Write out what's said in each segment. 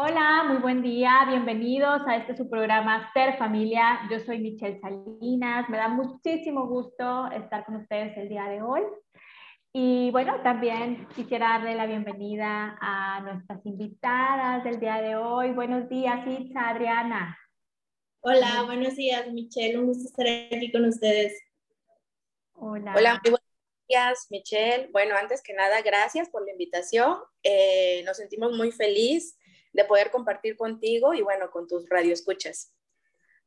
Hola, muy buen día, bienvenidos a este su programa Ser Familia. Yo soy Michelle Salinas, me da muchísimo gusto estar con ustedes el día de hoy. Y bueno, también quisiera darle la bienvenida a nuestras invitadas del día de hoy. Buenos días, Itza, Adriana. Hola, buenos días, Michelle. Un gusto estar aquí con ustedes. Hola. Hola, muy buenos días, Michelle. Bueno, antes que nada, gracias por la invitación. Eh, nos sentimos muy felices de poder compartir contigo y bueno, con tus radioescuchas.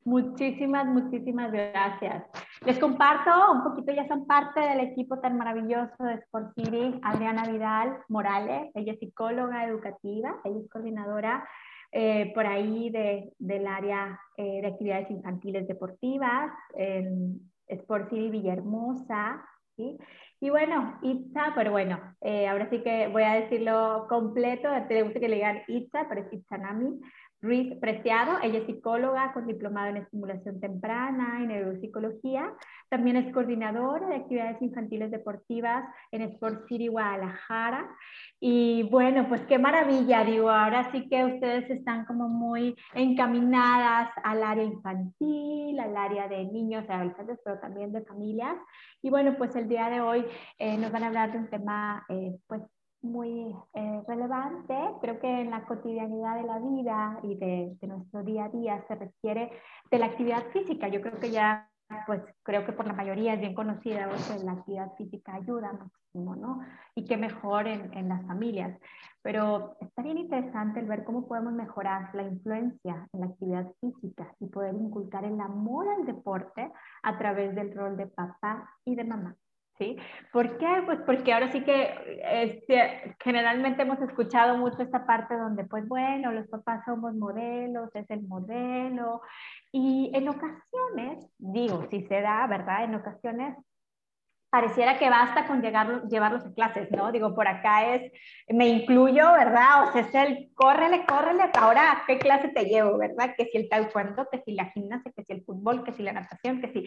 Muchísimas, muchísimas gracias. Les comparto un poquito, ya son parte del equipo tan maravilloso de Sport City, Adriana Vidal Morales, ella es psicóloga educativa, ella es coordinadora eh, por ahí de, del área eh, de actividades infantiles deportivas en Sport City Villahermosa, ¿sí? Y bueno, Itza, pero bueno, eh, ahora sí que voy a decirlo completo, te gusta que le digan Itza, pero es Itzanami. Ruiz Preciado, ella es psicóloga con diplomado en estimulación temprana y neuropsicología. También es coordinadora de actividades infantiles deportivas en Sport City Guadalajara. Y bueno, pues qué maravilla, digo, ahora sí que ustedes están como muy encaminadas al área infantil, al área de niños, de adolescentes, pero también de familias. Y bueno, pues el día de hoy eh, nos van a hablar de un tema eh, pues muy eh, relevante. Creo que en la cotidianidad de la vida y de, nuestro día a día se requiere de la actividad física. Yo creo que ya, pues creo que por la mayoría es bien conocida que la actividad física ayuda muchísimo, ¿no? Y qué mejor en, en las familias. Pero está bien interesante el ver cómo podemos mejorar la influencia en la actividad física y poder inculcar el amor al deporte a través del rol de papá y de mamá. ¿Sí? ¿Por qué? Pues porque ahora sí que este, generalmente hemos escuchado mucho esta parte donde, pues bueno, los papás somos modelos, es el modelo, y en ocasiones, digo, si se da, ¿verdad? En ocasiones pareciera que basta con llegar, llevarlos a clases, ¿no? Digo, por acá es, me incluyo, ¿verdad? O sea, es el, córrele, córrele, ahora, ¿qué clase te llevo, verdad? Que si el taekwondo, que si la gimnasia, que si el fútbol, que si la natación, que si,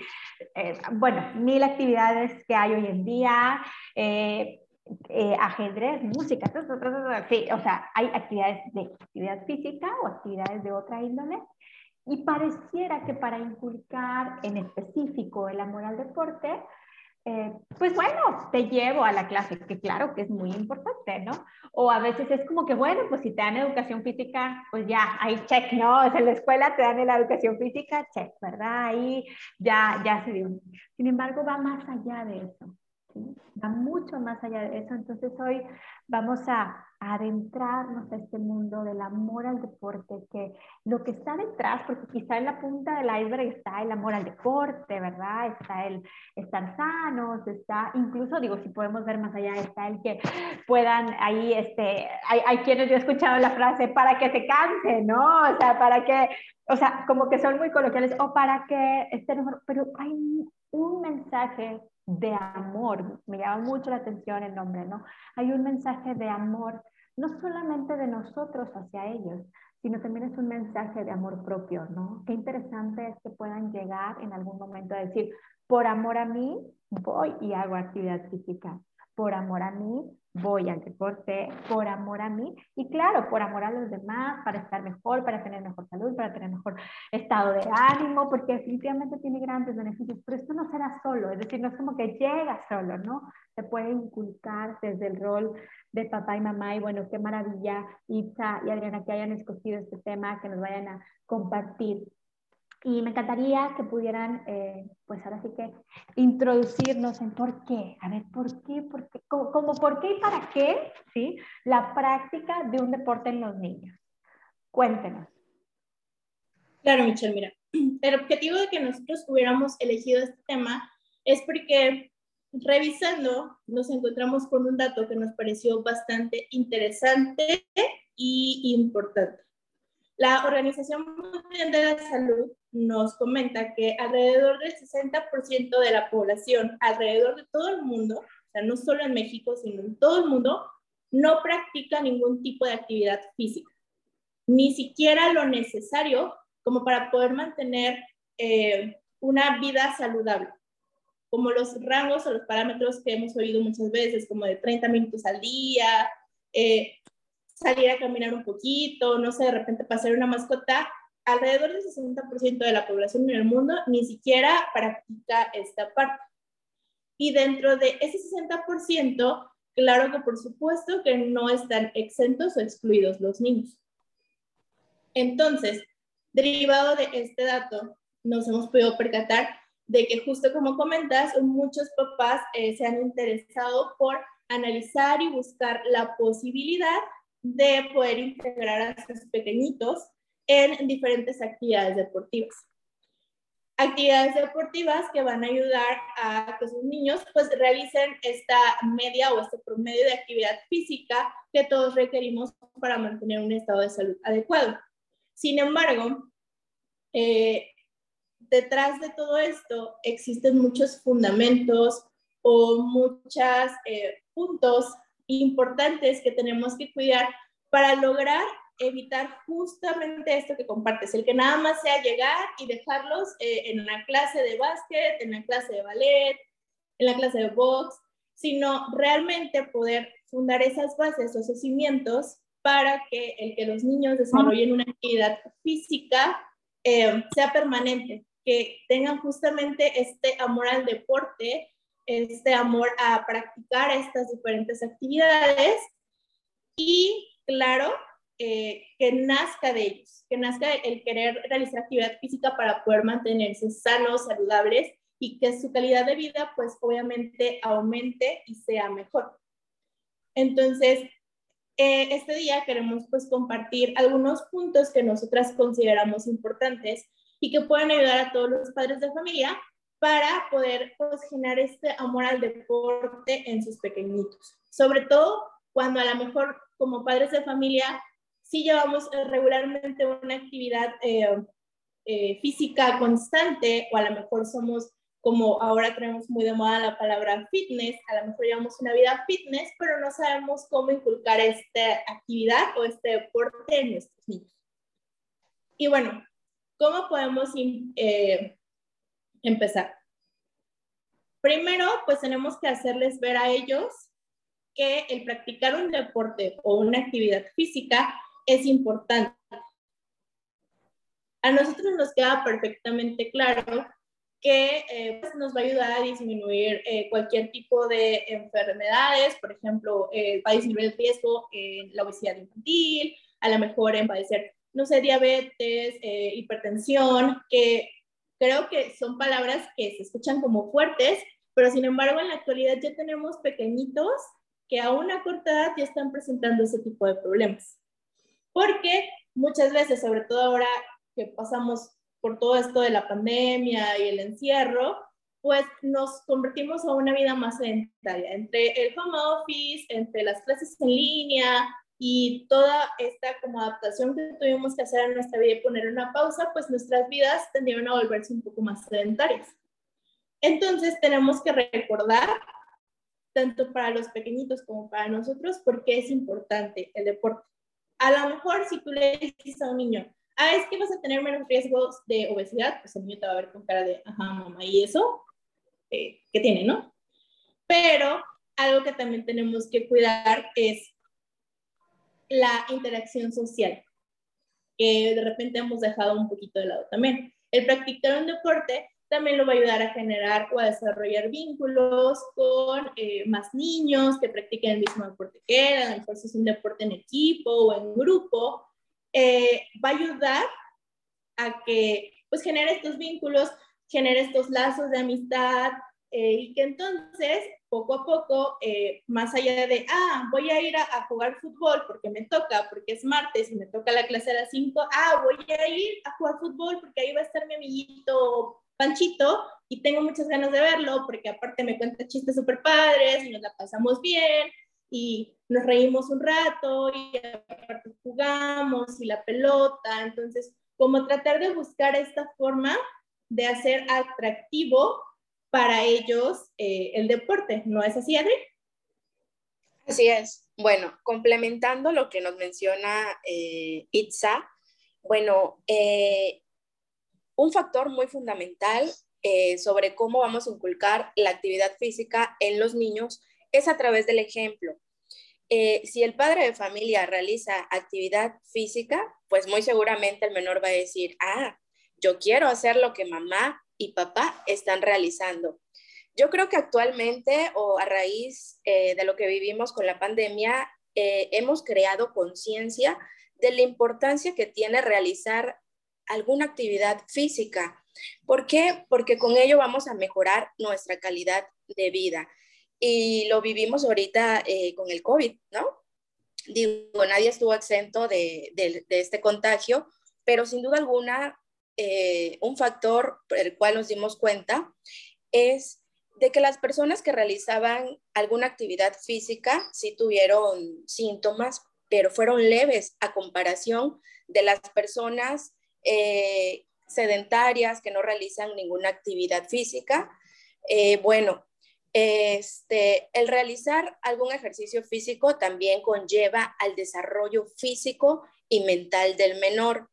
eh, bueno, mil actividades que hay hoy en día, eh, eh, ajedrez, música, sí, o sea, hay actividades de actividad física o actividades de otra índole. Y pareciera que para inculcar en específico el amor al deporte, eh, pues bueno, te llevo a la clase, que claro que es muy importante, ¿no? O a veces es como que, bueno, pues si te dan educación física, pues ya, ahí check, ¿no? O sea, en la escuela te dan la educación física, check, ¿verdad? Ahí ya, ya se dio. Sin embargo, va más allá de eso. Va mucho más allá de eso. Entonces hoy vamos a adentrarnos a este mundo del amor al deporte, que lo que está detrás, porque quizá en la punta del iceberg está el amor al deporte, ¿verdad? Está el estar sanos, está incluso, digo, si podemos ver más allá, está el que puedan ahí, este, hay, hay quienes yo he escuchado la frase, para que se canse, ¿no? O sea, para que, o sea, como que son muy coloquiales, o para que esté mejor, pero hay un mensaje de amor, me llama mucho la atención el nombre, ¿no? Hay un mensaje de amor no solamente de nosotros hacia ellos, sino también es un mensaje de amor propio, ¿no? Qué interesante es que puedan llegar en algún momento a decir, por amor a mí, voy y hago actividad física. Por amor a mí, voy al deporte, por amor a mí. Y claro, por amor a los demás, para estar mejor, para tener mejor salud, para tener mejor estado de ánimo, porque definitivamente tiene grandes beneficios. Pero esto no será solo, es decir, no es como que llega solo, ¿no? Se puede inculcar desde el rol de papá y mamá. Y bueno, qué maravilla, Itza y Adriana, que hayan escogido este tema, que nos vayan a compartir. Y me encantaría que pudieran, eh, pues ahora sí que introducirnos en por qué, a ver, por qué, por qué, como, por qué y para qué, ¿sí? La práctica de un deporte en los niños. Cuéntenos. Claro, Michelle, mira, el objetivo de que nosotros hubiéramos elegido este tema es porque revisando, nos encontramos con un dato que nos pareció bastante interesante y importante. La Organización Mundial de la Salud nos comenta que alrededor del 60% de la población, alrededor de todo el mundo, o sea, no solo en México, sino en todo el mundo, no practica ningún tipo de actividad física, ni siquiera lo necesario como para poder mantener eh, una vida saludable como los rangos o los parámetros que hemos oído muchas veces, como de 30 minutos al día, eh, salir a caminar un poquito, no sé, de repente pasar una mascota, alrededor del 60% de la población en el mundo ni siquiera practica esta parte. Y dentro de ese 60%, claro que por supuesto que no están exentos o excluidos los niños. Entonces, derivado de este dato, nos hemos podido percatar de que justo como comentas, muchos papás eh, se han interesado por analizar y buscar la posibilidad de poder integrar a sus pequeñitos en diferentes actividades deportivas. Actividades deportivas que van a ayudar a que sus niños pues realicen esta media o este promedio de actividad física que todos requerimos para mantener un estado de salud adecuado. Sin embargo, eh, detrás de todo esto existen muchos fundamentos o muchos eh, puntos importantes que tenemos que cuidar para lograr evitar justamente esto que compartes, el que nada más sea llegar y dejarlos eh, en una clase de básquet, en una clase de ballet, en la clase de box, sino realmente poder fundar esas bases esos cimientos para que el que los niños desarrollen una actividad física eh, sea permanente, que tengan justamente este amor al deporte, este amor a practicar estas diferentes actividades y, claro, eh, que nazca de ellos, que nazca el querer realizar actividad física para poder mantenerse sanos, saludables y que su calidad de vida, pues obviamente, aumente y sea mejor. Entonces, eh, este día queremos pues compartir algunos puntos que nosotras consideramos importantes y que pueden ayudar a todos los padres de familia para poder pues, generar este amor al deporte en sus pequeñitos. Sobre todo cuando a lo mejor como padres de familia sí llevamos eh, regularmente una actividad eh, física constante o a lo mejor somos como ahora tenemos muy de moda la palabra fitness, a lo mejor llevamos una vida fitness, pero no sabemos cómo inculcar esta actividad o este deporte en nuestros niños. Y bueno, ¿cómo podemos eh, empezar? Primero, pues tenemos que hacerles ver a ellos que el practicar un deporte o una actividad física es importante. A nosotros nos queda perfectamente claro que eh, pues nos va a ayudar a disminuir eh, cualquier tipo de enfermedades, por ejemplo, eh, va a disminuir el riesgo en la obesidad infantil, a lo mejor en padecer, no sé, diabetes, hipertensión, que creo que son palabras que se escuchan como fuertes, pero sin embargo en la actualidad ya tenemos pequeñitos que a una corta edad ya están presentando ese tipo de problemas. Porque muchas veces, sobre todo ahora que pasamos por todo esto de la pandemia y el encierro, pues nos convertimos a una vida más sedentaria. Entre el home office, entre las clases en línea y toda esta como adaptación que tuvimos que hacer en nuestra vida y poner una pausa, pues nuestras vidas tendieron a volverse un poco más sedentarias. Entonces tenemos que recordar, tanto para los pequeñitos como para nosotros, por qué es importante el deporte. A lo mejor si tú le dices a un niño, ah, es que vas a tener menos riesgos de obesidad, pues el niño te va a ver con cara de, ajá, mamá, ¿y eso? Eh, ¿Qué tiene, no? Pero algo que también tenemos que cuidar es la interacción social, que de repente hemos dejado un poquito de lado también. El practicar un deporte también lo va a ayudar a generar o a desarrollar vínculos con eh, más niños que practiquen el mismo deporte que él, a lo mejor si es un deporte en equipo o en grupo, eh, va a ayudar a que pues genere estos vínculos, genere estos lazos de amistad eh, y que entonces poco a poco, eh, más allá de, ah, voy a ir a, jugar fútbol porque me toca, porque es martes y me toca la clase a las 5, ah, voy a ir a jugar fútbol porque ahí va a estar mi amiguito Panchito y tengo muchas ganas de verlo porque aparte me cuenta chistes súper padres y nos la pasamos bien y nos reímos un rato y aparte jugamos y la pelota. Entonces, como tratar de buscar esta forma de hacer atractivo para ellos eh, el deporte. ¿No es así, Adri? Así es. Bueno, complementando lo que nos menciona eh, Itza, bueno, eh, un factor muy fundamental sobre cómo vamos a inculcar la actividad física en los niños es a través del ejemplo. eh, si el padre de familia realiza actividad física, pues muy seguramente el menor va a decir, ah, yo quiero hacer lo que mamá y papá están realizando. Yo creo que actualmente o a raíz eh, de lo que vivimos con la pandemia, eh, hemos creado conciencia de la importancia que tiene realizar alguna actividad física. ¿Por qué? Porque con ello vamos a mejorar nuestra calidad de vida. Y lo vivimos ahorita eh, con el COVID, ¿no? Digo, nadie estuvo exento de, este contagio, pero sin duda alguna, eh, un factor por el cual nos dimos cuenta es de que las personas que realizaban alguna actividad física sí tuvieron síntomas, pero fueron leves a comparación de las personas eh, sedentarias que no realizan ninguna actividad física. Eh, bueno, este, el realizar algún ejercicio físico también conlleva al desarrollo físico y mental del menor.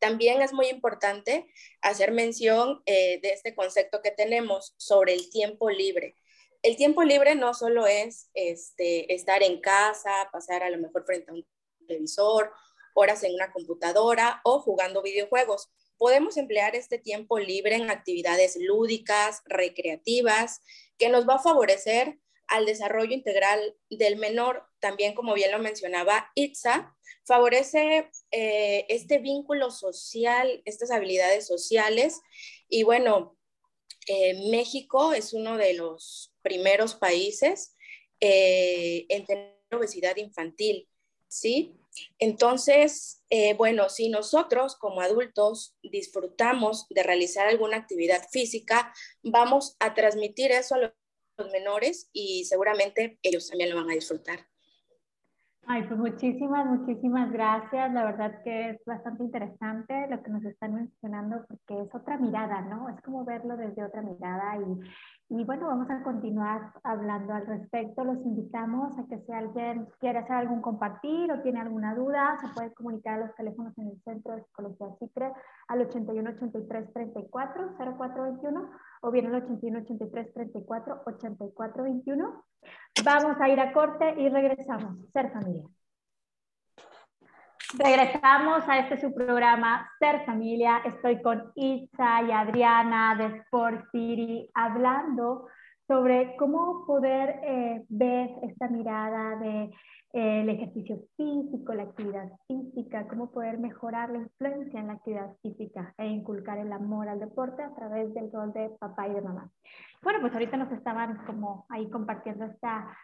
También es muy importante hacer mención eh, de este concepto que tenemos sobre el tiempo libre. El tiempo libre no solo es este, estar en casa, pasar a lo mejor frente a un televisor, horas en una computadora o jugando videojuegos. Podemos emplear este tiempo libre en actividades lúdicas, recreativas, que nos va a favorecer al desarrollo integral del menor. También, como bien lo mencionaba Itza, favorece eh, este vínculo social, estas habilidades sociales. Y bueno, eh, México es uno de los primeros países eh, en tener obesidad infantil, ¿sí? Entonces, bueno, si nosotros como adultos disfrutamos de realizar alguna actividad física, vamos a transmitir eso a los menores y seguramente ellos también lo van a disfrutar. Ay, pues muchísimas, muchísimas gracias. La verdad que es bastante interesante lo que nos están mencionando porque es otra mirada, ¿no? Es como verlo desde otra mirada y, y bueno, vamos a continuar hablando al respecto. Los invitamos a que si alguien quiere hacer algún compartir o tiene alguna duda, se puede comunicar a los teléfonos en el Centro de Psicología CICRE al 81 83 34 0421 o bien al 81 83 34 84 21. Vamos a ir a corte y regresamos. Ser familia. Regresamos a este su programa Ser Familia. Estoy con Itza y Adriana de Sport City hablando sobre cómo poder eh, ver esta mirada de el ejercicio físico, la actividad física, cómo poder mejorar la influencia en la actividad física e inculcar el amor al deporte a través del rol de papá y de mamá. Bueno, pues ahorita nos estaban como ahí compartiendo esta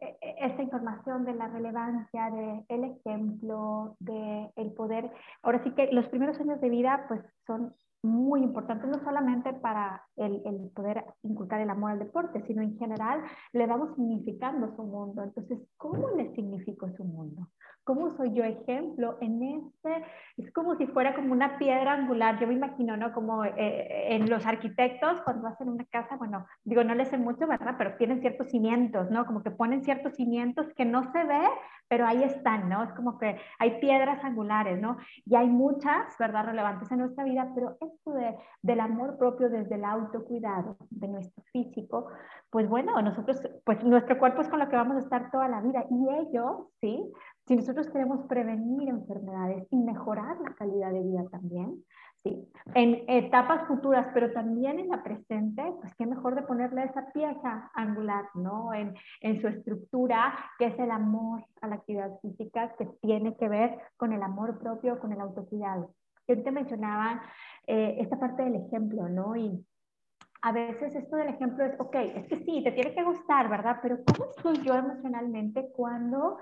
e, e, esta información de la relevancia del el ejemplo, de el poder. Ahora sí que los primeros años de vida pues son muy importantes, no solamente para el, el, poder inculcar el amor al deporte, sino en general le vamos significando su mundo. Entonces, ¿cómo le significo su mundo? ¿Cómo soy yo ejemplo en este? Es como si fuera como una piedra angular. Yo me imagino, ¿no? Como eh, eh, en los arquitectos, cuando hacen una casa, bueno, digo, no les sé mucho, ¿verdad? Pero tienen ciertos cimientos, ¿no? Como que ponen ciertos cimientos que no se ve, pero ahí están, ¿no? Es como que hay piedras angulares, ¿no? Y hay muchas, ¿verdad? Relevantes en nuestra vida, pero esto de, del amor propio desde el autocuidado de nuestro físico, pues bueno, nosotros, pues nuestro cuerpo es con lo que vamos a estar toda la vida y ellos, ¿sí? Si nosotros queremos prevenir enfermedades y mejorar la calidad de vida también, sí, en etapas futuras, pero también en la presente, pues qué mejor de ponerle esa pieza angular, ¿no? En, en su estructura, que es el amor a la actividad física, que tiene que ver con el amor propio, con el autocuidado. Yo te mencionaba eh, esta parte del ejemplo, ¿no? Y a veces esto del ejemplo es, ok, es que sí, te tiene que gustar, ¿verdad? Pero ¿cómo estoy yo emocionalmente cuando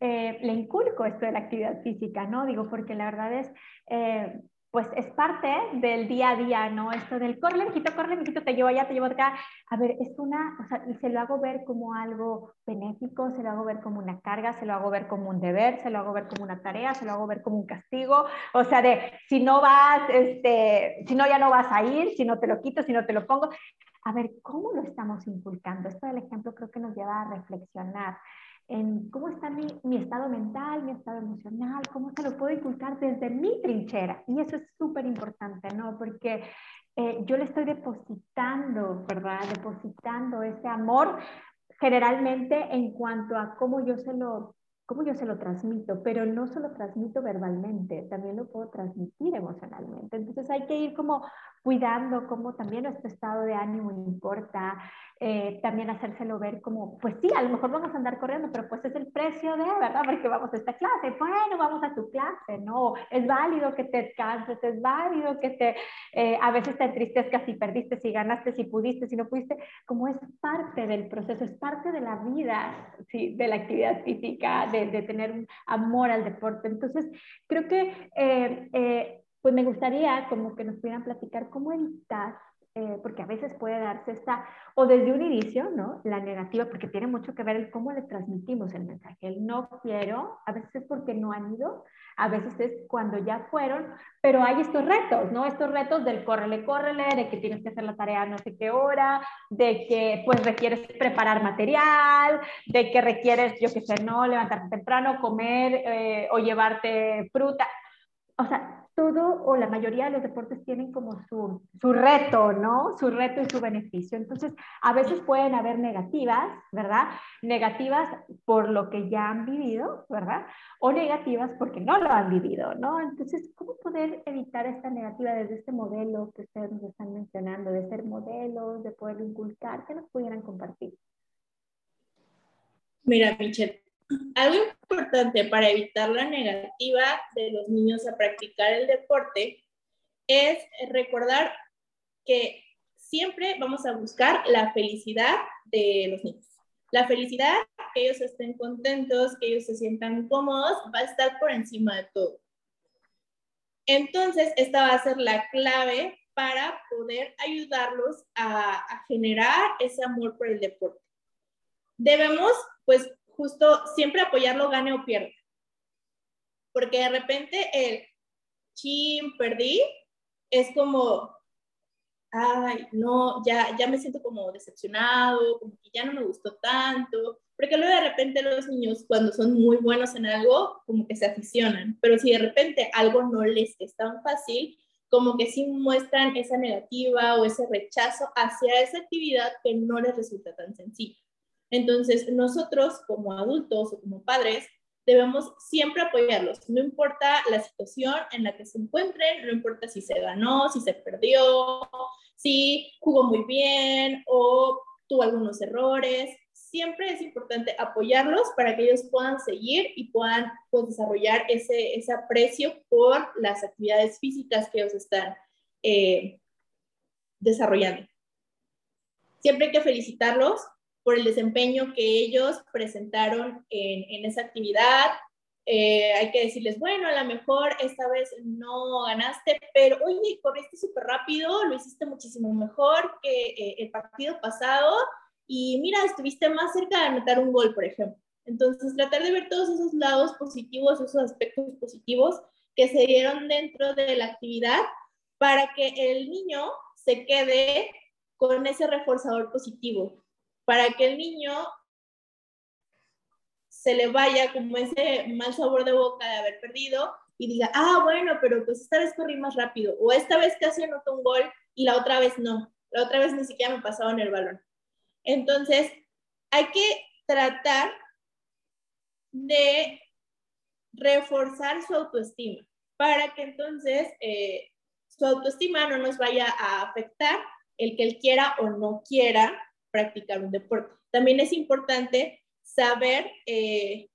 eh, le inculco esto de la actividad física, ¿no? Digo, porque la verdad es, eh, pues es parte del día a día, ¿no? Esto del corre, mijito, corre, mijito, te llevo allá, te llevo acá. A ver, es una, o sea, y se lo hago ver como algo benéfico, se lo hago ver como una carga, se lo hago ver como un deber, se lo hago ver como una tarea, se lo hago ver como un castigo. O sea, de si no vas, este, si no ya no vas a ir, si no te lo quito, si no te lo pongo. A ver, ¿cómo lo estamos inculcando? Esto del ejemplo creo que nos lleva a reflexionar en cómo está mi, mi, estado mental, mi estado emocional, cómo se lo puedo inculcar desde mi trinchera. Y eso es súper importante, ¿no? Porque eh, yo le estoy depositando, ¿verdad? Depositando ese amor generalmente en cuanto a cómo yo se lo cómo yo se lo transmito, pero no solo transmito verbalmente, también lo puedo transmitir emocionalmente. Entonces hay que ir como cuidando cómo también nuestro estado de ánimo importa, eh, también hacérselo ver como, pues sí, a lo mejor vamos a andar corriendo, pero pues es el precio de, ¿verdad? Porque vamos a esta clase, bueno, vamos a tu clase, ¿no? Es válido que te canses, es válido que te, eh, a veces te entristezcas si perdiste, si ganaste, si pudiste, si no pudiste, como es parte del proceso, es parte de la vida, ¿sí? de la actividad física, de, de tener un amor al deporte. Entonces, creo que... Eh, pues me gustaría como que nos pudieran platicar cómo evitar, eh, porque a veces puede darse esta, o desde un inicio, ¿no? La negativa, porque tiene mucho que ver el cómo le transmitimos el mensaje. El no quiero, a veces es porque no han ido, a veces es cuando ya fueron, pero hay estos retos, ¿no? Estos retos del córrele, córrele, de que tienes que hacer la tarea no sé qué hora, de que pues requieres preparar material, de que requieres, yo qué sé, no, levantarte temprano, comer eh, o llevarte fruta. O sea, todo o la mayoría de los deportes tienen como su, su, reto, ¿no? Su reto y su beneficio. Entonces, a veces pueden haber negativas, ¿verdad? Negativas por lo que ya han vivido, ¿verdad? O negativas porque no lo han vivido, ¿no? Entonces, ¿cómo poder evitar esta negativa desde este modelo que ustedes nos están mencionando, de ser modelos, de poder inculcar? ¿Qué nos pudieran compartir? Mira, Michelle, algo importante para evitar la negativa de los niños a practicar el deporte es recordar que siempre vamos a buscar la felicidad de los niños. La felicidad, que ellos estén contentos, que ellos se sientan cómodos, va a estar por encima de todo. Entonces, esta va a ser la clave para poder ayudarlos a, a generar ese amor por el deporte. Debemos, pues, justo siempre apoyarlo gane o pierda. Porque de repente el chim, perdí, es como, ay, no, ya, ya me siento como decepcionado, como que ya no me gustó tanto. Porque luego de repente los niños, cuando son muy buenos en algo, como que se aficionan. Pero si de repente algo no les es tan fácil, como que sí muestran esa negativa o ese rechazo hacia esa actividad que no les resulta tan sencilla. Entonces, nosotros como adultos o como padres debemos siempre apoyarlos, no importa la situación en la que se encuentren, no importa si se ganó, si se perdió, si jugó muy bien o tuvo algunos errores. Siempre es importante apoyarlos para que ellos puedan seguir y puedan pues, desarrollar ese, aprecio por las actividades físicas que ellos están eh, desarrollando. Siempre hay que felicitarlos por el desempeño que ellos presentaron en, esa actividad. Eh, hay que decirles, bueno, a lo mejor esta vez no ganaste, pero oye, corriste súper rápido, lo hiciste muchísimo mejor que eh, el partido pasado y mira, estuviste más cerca de anotar un gol, por ejemplo. Entonces, tratar de ver todos esos lados positivos, esos aspectos positivos que se dieron dentro de la actividad para que el niño se quede con ese reforzador positivo, para que el niño se le vaya como ese mal sabor de boca de haber perdido y diga, ah, bueno, pero pues esta vez corrí más rápido, o esta vez casi anotó un gol y la otra vez no, la otra vez ni siquiera me pasaron el balón. Entonces, hay que tratar de reforzar su autoestima para que entonces eh, su autoestima no nos vaya a afectar el que él quiera o no quiera practicar un deporte. También es importante saber eh,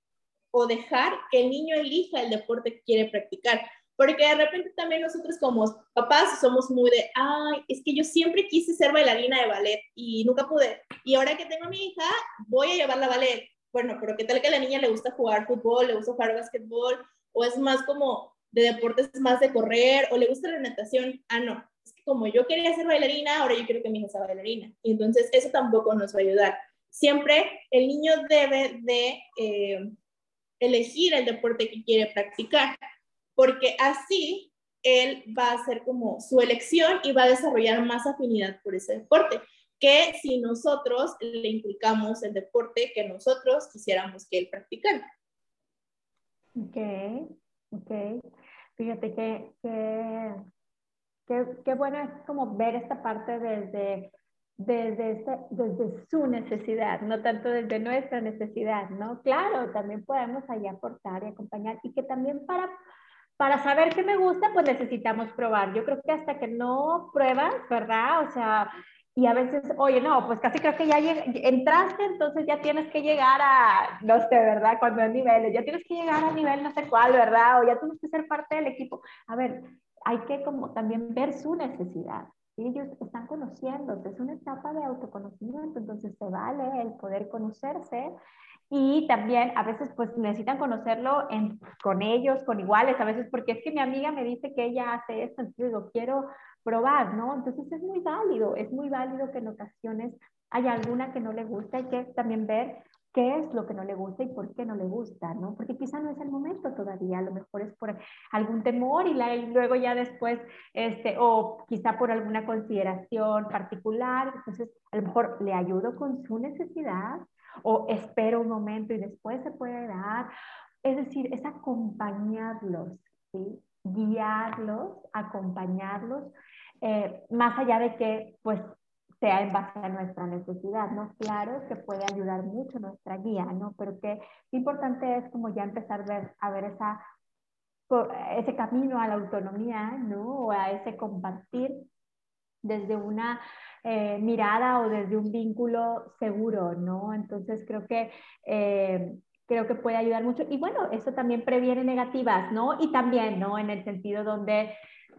o dejar que el niño elija el deporte que quiere practicar. Porque de repente también nosotros como papás somos muy de, ay, es que yo siempre quise ser bailarina de ballet y nunca pude. Y ahora que tengo a mi hija, voy a llevarla a ballet. Bueno, pero ¿qué tal que a la niña le gusta jugar fútbol, le gusta jugar básquetbol? O es más como de deportes más de correr, o le gusta la natación. Ah, no, como yo quería ser bailarina, ahora yo quiero que mi hija sea bailarina. Y entonces eso tampoco nos va a ayudar. Siempre el niño debe de eh, elegir el deporte que quiere practicar, porque así él va a hacer como su elección y va a desarrollar más afinidad por ese deporte que si nosotros le implicamos el deporte que nosotros quisiéramos que él practicara. Ok, ok. Fíjate que, que qué, bueno es como ver esta parte desde, desde, este, desde su necesidad, no tanto desde nuestra necesidad, ¿no? Claro, también podemos ahí aportar y acompañar y que también para, para saber qué me gusta, pues necesitamos probar. Yo creo que hasta que no pruebas, ¿verdad? O sea, y a veces, oye, no, pues casi creo que ya entraste, entonces ya tienes que llegar a, no sé, ¿verdad? Cuando hay niveles, ya tienes que llegar a nivel no sé cuál, ¿verdad? O ya tienes que ser parte del equipo. A ver, hay que como también ver su necesidad. Ellos están conociéndose, es una etapa de autoconocimiento, entonces se vale el poder conocerse y también a veces pues necesitan conocerlo en, con ellos, con iguales, a veces porque es que mi amiga me dice que ella hace esto, entonces digo, quiero probar, ¿no? Entonces es muy válido, es muy válido que en ocasiones haya alguna que no le gusta, hay que también ver qué es lo que no le gusta y por qué no le gusta, ¿no? Porque quizá no es el momento todavía, a lo mejor es por algún temor y, luego ya después, este, o quizá por alguna consideración particular, entonces a lo mejor le ayudo con su necesidad o espero un momento y después se puede dar. Es decir, es acompañarlos, ¿sí? guiarlos, acompañarlos, eh, más allá de que pues sea en base a nuestra necesidad, ¿no? Claro que puede ayudar mucho nuestra guía, ¿no? Pero que importante es como ya empezar a ver, a ver esa, ese camino a la autonomía, ¿no? O a ese compartir desde una eh, mirada o desde un vínculo seguro, ¿no? Entonces creo que... Eh, creo que puede ayudar mucho. Y bueno, eso también previene negativas, ¿no? Y también, ¿no? En el sentido donde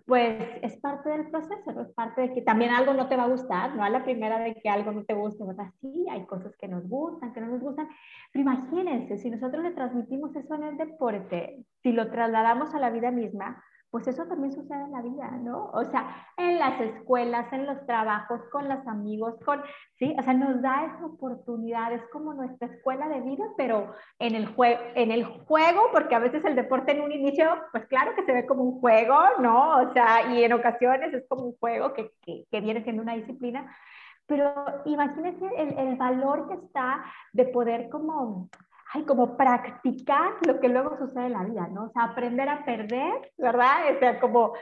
pues es parte del proceso, ¿no? es parte de que también algo no te va a gustar, no a la primera de que algo no te guste, ¿verdad? Sí, hay cosas que nos gustan, que no nos gustan, pero imagínense, si nosotros le transmitimos eso en el deporte, si lo trasladamos a la vida misma, pues eso también sucede en la vida, ¿no? O sea, en las escuelas, en los trabajos, con los amigos, con, ¿sí? O sea, nos da esa oportunidad, es como nuestra escuela de vida, pero en el, en el juego, porque a veces el deporte en un inicio, pues claro que se ve como un juego, ¿no? O sea, y en ocasiones es como un juego que, que, viene siendo una disciplina, pero imagínense el, el, valor que está de poder como ay, como practicar lo que luego sucede en la vida, ¿no? O sea, aprender a perder, ¿verdad? O sea, como,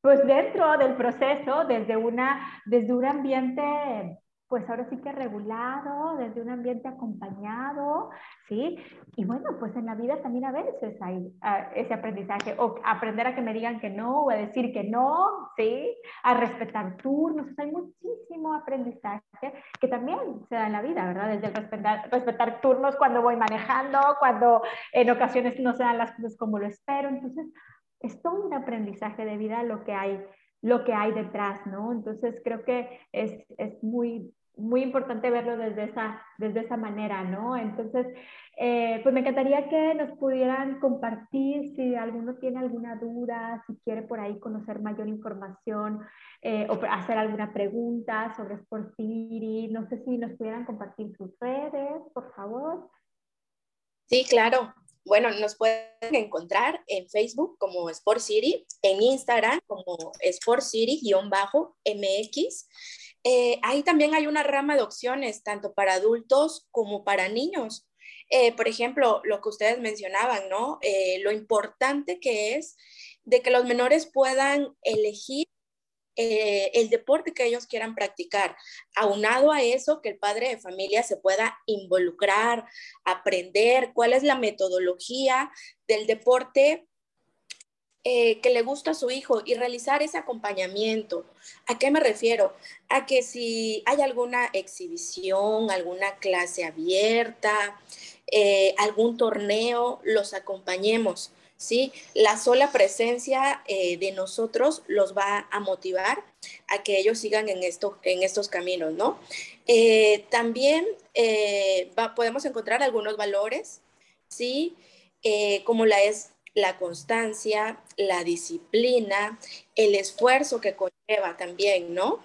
pues dentro del proceso, desde, una, desde un ambiente pues ahora sí que regulado, desde un ambiente acompañado, ¿sí? Y bueno, pues en la vida también a veces hay ah, ese aprendizaje, o aprender a que me digan que no, o a decir que no, ¿sí? A respetar turnos, hay muchísimo aprendizaje que también se da en la vida, ¿verdad? Desde el respetar, respetar turnos cuando voy manejando, cuando en ocasiones no se dan las cosas como lo espero, entonces es todo un aprendizaje de vida lo que hay lo que hay detrás, ¿no? Entonces creo que es, es muy, muy importante verlo desde esa, desde esa manera, ¿no? Entonces, eh, pues me encantaría que nos pudieran compartir si alguno tiene alguna duda, si quiere por ahí conocer mayor información eh, o hacer alguna pregunta sobre Sport City. No sé si nos pudieran compartir sus redes, por favor. Sí, claro. Bueno, nos pueden encontrar en Facebook como Sport City, en Instagram como Sport City-MX eh, ahí también hay una rama de opciones, tanto para adultos como para niños. Eh, por ejemplo, lo que ustedes mencionaban, ¿no? Eh, lo importante que es de que los menores puedan elegir el deporte que ellos quieran practicar. Aunado a eso, que el padre de familia se pueda involucrar, aprender cuál es la metodología del deporte eh, que le gusta a su hijo y realizar ese acompañamiento. ¿A qué me refiero? A que si hay alguna exhibición, alguna clase abierta, eh, algún torneo, los acompañemos. ¿Sí? La sola presencia eh, de nosotros los va a motivar a que ellos sigan en, esto, en estos caminos, ¿no? también podemos encontrar algunos valores, ¿sí? como la es la constancia, la disciplina, el esfuerzo que conlleva también, ¿no?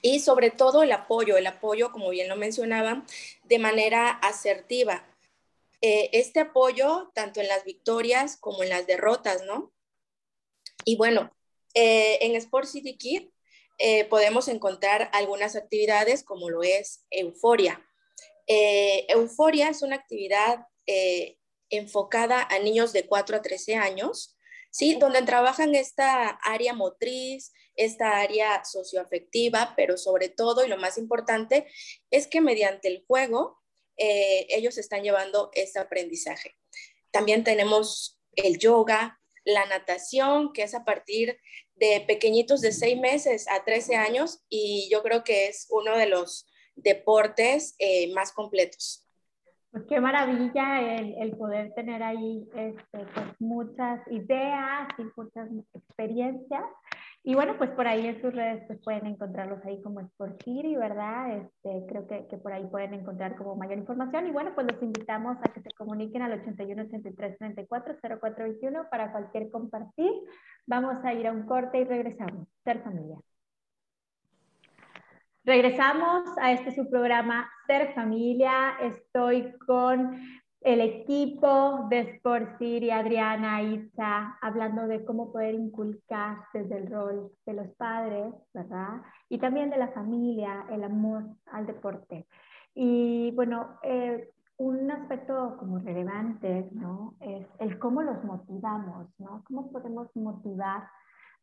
Y sobre todo el apoyo, el apoyo, como bien lo mencionaban, de manera asertiva. Eh, este apoyo tanto en las victorias como en las derrotas, ¿no? Y bueno, eh, en Sport City Kid eh, podemos encontrar algunas actividades como lo es Euforia. Euforia es una actividad enfocada a niños de 4 a 13 años, ¿sí? Donde trabajan esta área motriz, esta área socioafectiva, pero sobre todo y lo más importante es que mediante el juego eh, ellos están llevando este aprendizaje. También tenemos el yoga, la natación, que es a partir de pequeñitos de 6 meses a 13 años y yo creo que es uno de los deportes eh, más completos. Pues qué maravilla el, poder tener ahí este, pues muchas ideas y muchas experiencias y bueno, pues por ahí en sus redes pues pueden encontrarlos ahí como Sport City, ¿verdad? Este, creo que, que, por ahí pueden encontrar como mayor información. Y bueno, pues los invitamos a que se comuniquen al 81 83 34 0421 para cualquier compartir. Vamos a ir a un corte y regresamos. Ser familia. Regresamos a este su programa Ser Familia. Estoy con el equipo de Sport City, Adriana, Isa, hablando de cómo poder inculcar desde el rol de los padres, ¿verdad? Y también de la familia, el amor al deporte. Y bueno, eh, un aspecto como relevante, ¿no? Es el cómo los motivamos, ¿no? ¿Cómo podemos motivar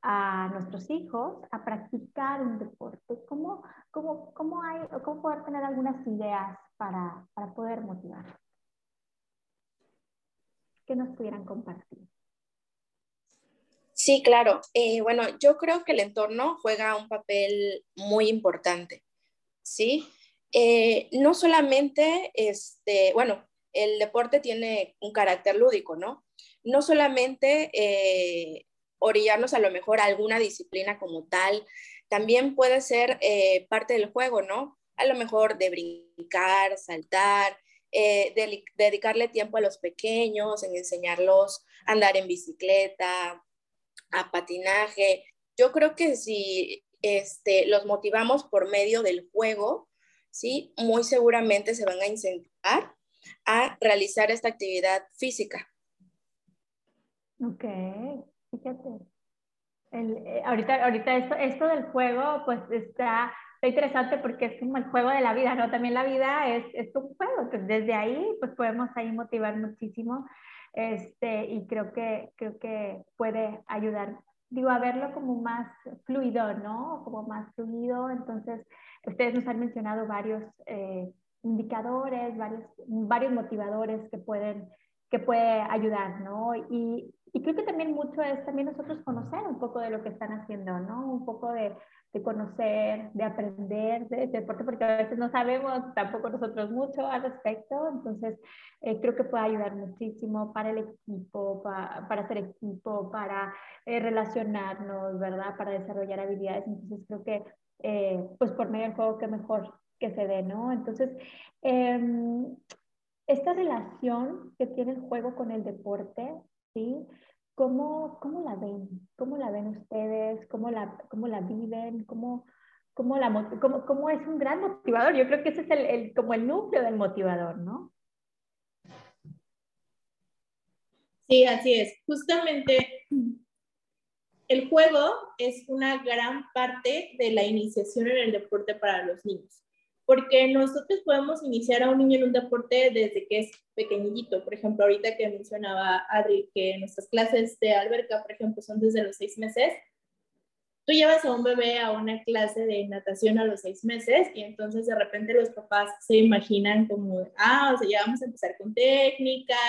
a nuestros hijos a practicar un deporte? ¿Cómo, cómo, cómo, hay, cómo poder tener algunas ideas para, para poder motivar? Que nos pudieran compartir. Sí, claro. Eh, bueno, yo creo que el entorno juega un papel muy importante, ¿sí? Eh, no solamente, este, bueno, el deporte tiene un carácter lúdico, ¿no? No solamente eh, orillarnos a lo mejor a alguna disciplina como tal, también puede ser parte del juego, ¿no? A lo mejor de brincar, saltar, eh, dedicarle tiempo a los pequeños, en enseñarlos a andar en bicicleta, a patinaje. Yo creo que si este, los motivamos por medio del juego, ¿sí? muy seguramente se van a incentivar a realizar esta actividad física. Ok, fíjate. Eh, ahorita ahorita esto, esto del juego pues está está interesante porque es como el juego de la vida, ¿no? También la vida es, es un juego, entonces desde ahí pues podemos ahí motivar muchísimo este, y creo que, creo que puede ayudar, digo, a verlo como más fluido, ¿no? Como más fluido, entonces ustedes nos han mencionado varios eh, indicadores, varios, varios motivadores que pueden que puede ayudar, ¿no? Y, y creo que también mucho es también nosotros conocer un poco de lo que están haciendo, ¿no? Un poco de, de conocer, de aprender de deporte, porque a veces no sabemos tampoco nosotros mucho al respecto, entonces eh, creo que puede ayudar muchísimo para el equipo, para hacer equipo, para eh, relacionarnos, ¿verdad? Para desarrollar habilidades, entonces creo que eh, pues por medio del juego que mejor que se dé, ¿no? Entonces, em, esta relación que tiene el juego con el deporte, ¿sí? ¿Cómo, ¿Cómo, la ven? ¿Cómo la ven ustedes? ¿Cómo la, cómo la viven? ¿Cómo, cómo, es un gran motivador? Yo creo que ese es el, el, como el núcleo del motivador, ¿no? Sí, así es. Justamente el juego es una gran parte de la iniciación en el deporte para los niños porque nosotros podemos iniciar a un niño en un deporte desde que es pequeñito. Por ejemplo, ahorita que mencionaba Adri, que nuestras clases de alberca, por ejemplo, son desde los seis meses, tú llevas a un bebé a una clase de natación a los seis meses y entonces de repente los papás se imaginan como, ah, o sea, ya vamos a empezar con técnica,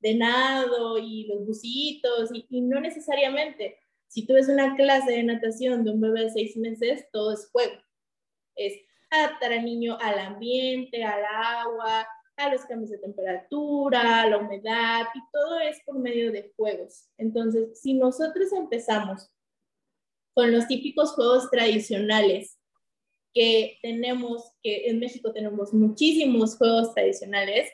de nado y los bucitos y, y no necesariamente. Si tú ves una clase de natación de un bebé de seis meses, todo es juego. Es adaptar al niño al ambiente, al agua, a los cambios de temperatura, a la humedad, y todo es por medio de juegos. Entonces, si nosotros empezamos con los típicos juegos tradicionales que tenemos, que en México tenemos muchísimos juegos tradicionales,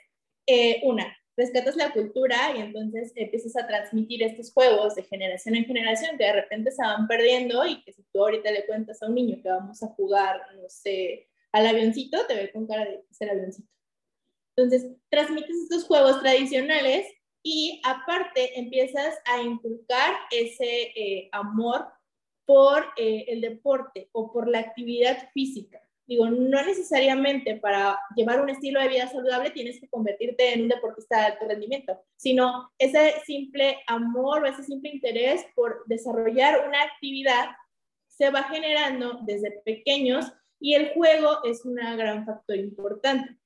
eh, una, rescatas la cultura y entonces empiezas a transmitir estos juegos de generación en generación que de repente se van perdiendo y que si tú ahorita le cuentas a un niño que vamos a jugar, no sé, al avioncito, te ve con cara de ser avioncito. Entonces, transmites estos juegos tradicionales y aparte empiezas a inculcar ese eh, amor por eh, el deporte o por la actividad física. Digo, no necesariamente para llevar un estilo de vida saludable tienes que convertirte en un deportista de alto rendimiento, sino ese simple amor o ese simple interés por desarrollar una actividad se va generando desde pequeños y el juego es un gran factor importante.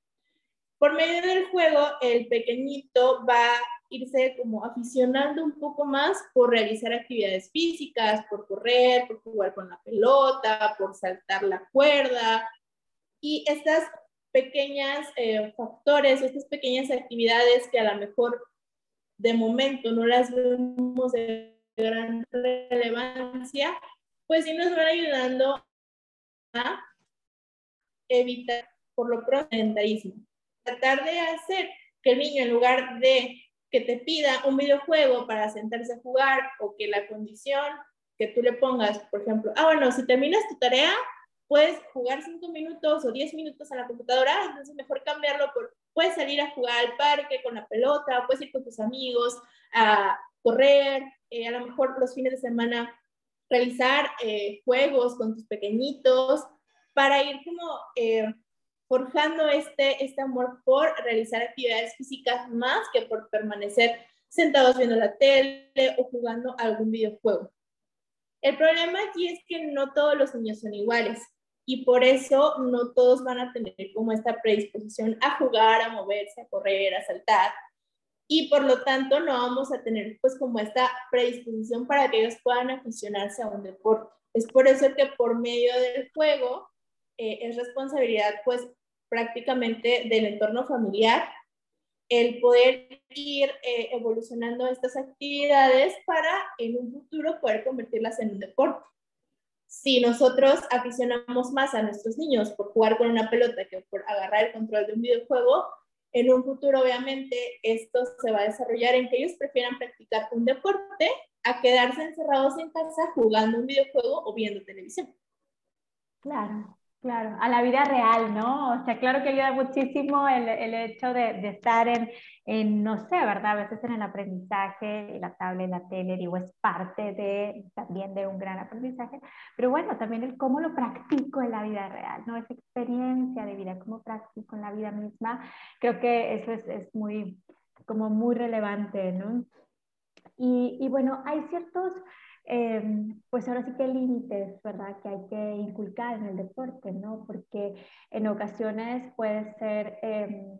Por medio del juego, el pequeñito va irse como aficionando un poco más por realizar actividades físicas, por correr, por jugar con la pelota, por saltar la cuerda. Y estas pequeñas eh, factores, estas pequeñas actividades que a lo mejor de momento no las vemos de gran relevancia, pues sí nos van ayudando a evitar por lo pronto el sedentarismo. Tratar de hacer que el niño en lugar de que te pida un videojuego para sentarse a jugar o que la condición que tú le pongas, por ejemplo, ah, bueno, si terminas tu tarea, puedes jugar cinco minutos o diez minutos a la computadora, entonces mejor cambiarlo por, puedes salir a jugar al parque con la pelota, puedes ir con tus amigos a correr, eh, a lo mejor los fines de semana realizar eh, juegos con tus pequeñitos para ir como eh, forjando este, este amor por realizar actividades físicas más que por permanecer sentados viendo la tele o jugando algún videojuego. El problema aquí es que no todos los niños son iguales y por eso no todos van a tener como esta predisposición a jugar, a moverse, a correr, a saltar y por lo tanto no vamos a tener pues como esta predisposición para que ellos puedan aficionarse a un deporte. Es por eso que por medio del juego eh, es responsabilidad pues prácticamente del entorno familiar el poder ir eh, evolucionando estas actividades para en un futuro poder convertirlas en un deporte. Si nosotros aficionamos más a nuestros niños por jugar con una pelota que por agarrar el control de un videojuego, en un futuro, obviamente, esto se va a desarrollar en que ellos prefieran practicar un deporte a quedarse encerrados en casa jugando un videojuego o viendo televisión. Claro. Claro, a la vida real, ¿no? O sea, claro que ayuda muchísimo el, el hecho de, de estar en, en, no sé, ¿verdad? A veces en el aprendizaje, la tablet, la tele, digo, es parte de, también de un gran aprendizaje, pero bueno, también el cómo lo practico en la vida real, ¿no? Esa experiencia de vida, cómo practico en la vida misma, creo que eso es, es muy, como muy relevante, ¿no? Y, y bueno, hay ciertos Em, pues ahora sí que límites, ¿verdad? Que hay que inculcar en el deporte, ¿no? Porque en ocasiones puede ser, em,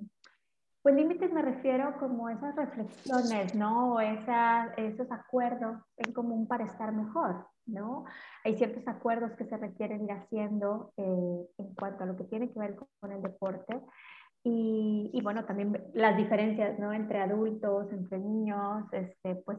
pues límites me refiero como esas reflexiones, ¿no? O esos acuerdos en común para estar mejor, ¿no? Hay ciertos acuerdos que se requieren ir haciendo eh, en cuanto a lo que tiene que ver con, el deporte. Y, y, bueno, también las diferencias, ¿no? Entre adultos, entre niños, este, pues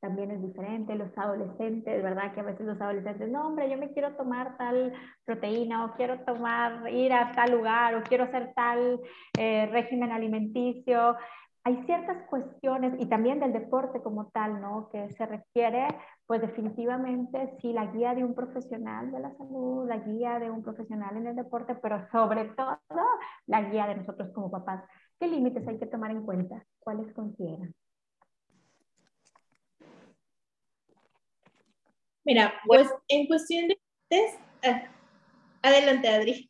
también es diferente, los adolescentes, ¿verdad? Que a veces los adolescentes, no, hombre, yo me quiero tomar tal proteína o quiero tomar, ir a tal lugar o quiero hacer tal eh, régimen alimenticio. Hay ciertas cuestiones y también del deporte como tal, ¿no? Que se requiere, pues definitivamente, sí, la guía de un profesional de la salud, la guía de un profesional en el deporte, pero sobre todo la guía de nosotros como papás. ¿Qué límites hay que tomar en cuenta? ¿Cuáles consideran? Mira, pues en cuestión de ah, adelante Adri.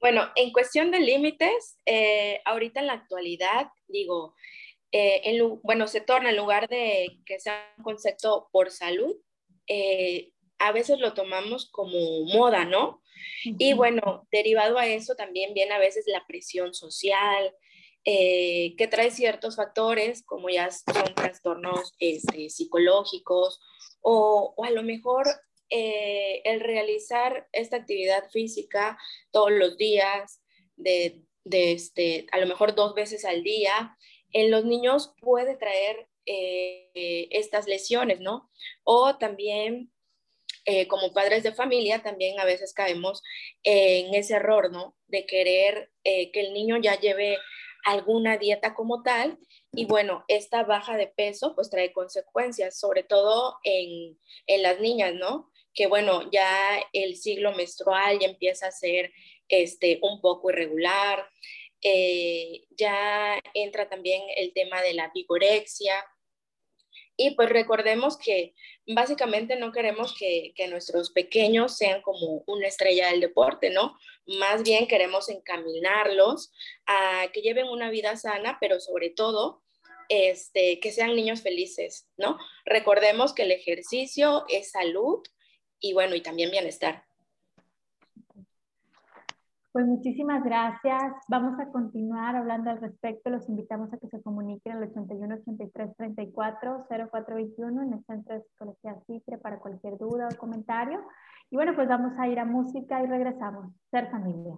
Bueno, en cuestión de límites, eh, ahorita en la actualidad, digo, eh, en, bueno, se torna en lugar de que sea un concepto por salud, eh, a veces lo tomamos como moda, ¿no? Y bueno, derivado a eso también viene a veces la presión social, que trae ciertos factores, como ya son trastornos este, psicológicos o, a lo mejor eh, el realizar esta actividad física todos los días, de, este, a lo mejor dos veces al día, en los niños puede traer eh, estas lesiones, ¿no? O también eh, como padres de familia también a veces caemos en ese error, ¿no? De querer que el niño ya lleve alguna dieta como tal y bueno, esta baja de peso pues trae consecuencias, sobre todo en, las niñas, ¿no? Que bueno, ya el ciclo menstrual ya empieza a ser este, un poco irregular, eh, ya entra también el tema de la vigorexia, Y pues recordemos que básicamente no queremos que, que, nuestros pequeños sean como una estrella del deporte, ¿no? Más bien queremos encaminarlos a que lleven una vida sana, pero sobre todo este, que sean niños felices, ¿no? Recordemos que el ejercicio es salud y bueno, y también bienestar. Pues muchísimas gracias. Vamos a continuar hablando al respecto. Los invitamos a que se comuniquen al 81 83 34 0421 en el Centro de Psicología CIFRE para cualquier duda o comentario. Y bueno, pues vamos a ir a música y regresamos. Ser familia.